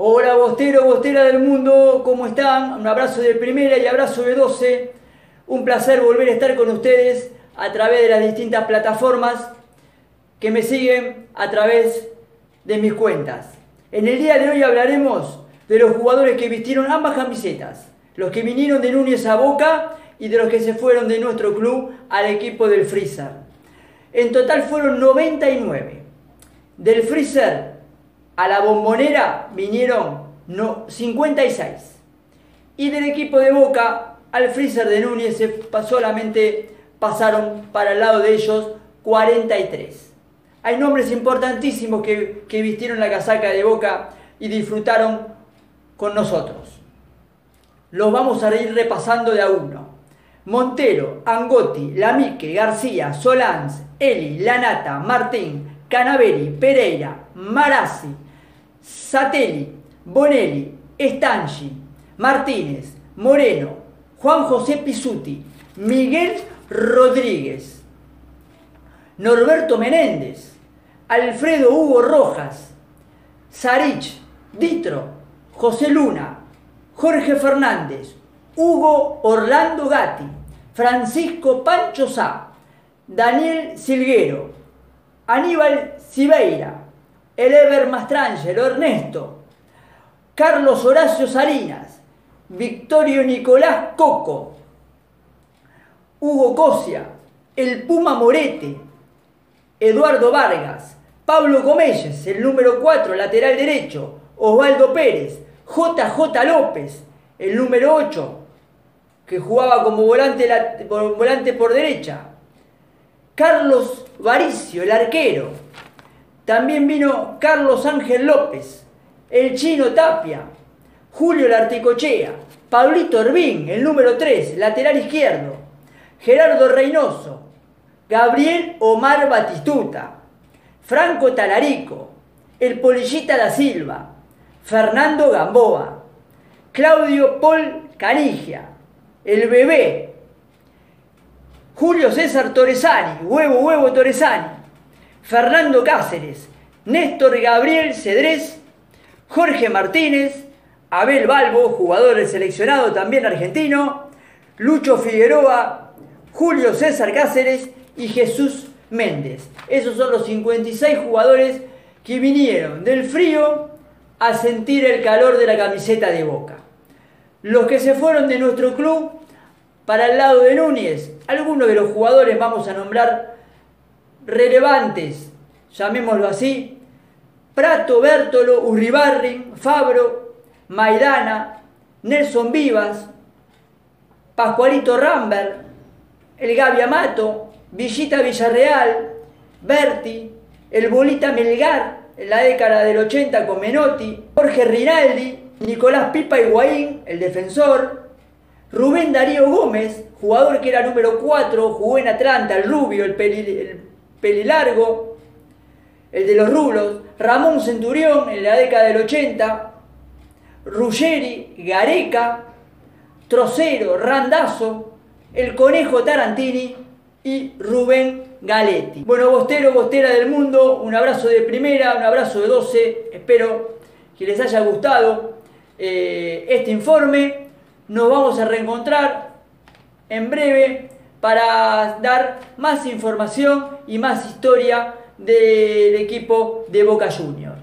Hola Bostero, Bostera del mundo, ¿cómo están? Un abrazo de primera y abrazo de 12. Un placer volver a estar con ustedes a través de las distintas plataformas que me siguen a través de mis cuentas. En el día de hoy hablaremos de los jugadores que vistieron ambas camisetas, los que vinieron de Núñez a Boca y de los que se fueron de nuestro club al equipo del Freezer. En total fueron 99. Del Freezer a la bombonera vinieron no, 56. Y del equipo de Boca al freezer de Núñez solamente pasaron para el lado de ellos 43. Hay nombres importantísimos que, que vistieron la casaca de Boca y disfrutaron con nosotros. Los vamos a ir repasando de a uno. Montero, Angotti, Lamique, García, Solans, Eli, Lanata, Martín, Canaveri, Pereira, Marazzi, Satelli, Bonelli, Estanchi, Martínez, Moreno, Juan José Pisuti, Miguel Rodríguez, Norberto Menéndez, Alfredo Hugo Rojas, Sarich, Ditro, José Luna, Jorge Fernández, Hugo Orlando Gatti, Francisco Pancho Sá, Daniel Silguero, Aníbal Sibeira, el Ever Mastrangelo, Ernesto, Carlos Horacio Salinas, Victorio Nicolás Coco, Hugo Cosia, el Puma Morete, Eduardo Vargas, Pablo Comelles, el número 4, lateral derecho, Osvaldo Pérez, JJ López, el número 8, que jugaba como volante, volante por derecha, Carlos Varicio, el arquero, también vino Carlos Ángel López, el chino Tapia, Julio Larticochea, Pablito Orbín, el número 3, lateral izquierdo, Gerardo Reynoso, Gabriel Omar Batistuta, Franco Talarico, el Polillita da Silva, Fernando Gamboa, Claudio Paul Canigia, el bebé, Julio César Torresani, huevo, huevo Torresani, Fernando Cáceres, Néstor Gabriel Cedrés, Jorge Martínez, Abel Balbo, jugador seleccionado también argentino, Lucho Figueroa, Julio César Cáceres y Jesús Méndez. Esos son los 56 jugadores que vinieron del frío a sentir el calor de la camiseta de Boca. Los que se fueron de nuestro club para el lado de Núñez, algunos de los jugadores vamos a nombrar relevantes, llamémoslo así, Prato, Bertolo, Urribarri, Fabro, Maidana, Nelson Vivas, Pascualito Rambert, el Gabi Amato, Villita Villarreal, Berti, el Bolita Melgar en la década del 80 con Menotti, Jorge Rinaldi, Nicolás Pipa Higuaín, el defensor, Rubén Darío Gómez, jugador que era número 4, jugó en Atlanta, el rubio, el, el pelilargo, el de los rublos, Ramón Centurión en la década del 80, Ruggeri, Gareca, Trocero, Randazo, el Conejo Tarantini y Rubén Galetti. Bueno, Bostero, Bostera del mundo, un abrazo de primera, un abrazo de 12, espero que les haya gustado eh, este informe. Nos vamos a reencontrar en breve para dar más información y más historia del equipo de Boca Juniors.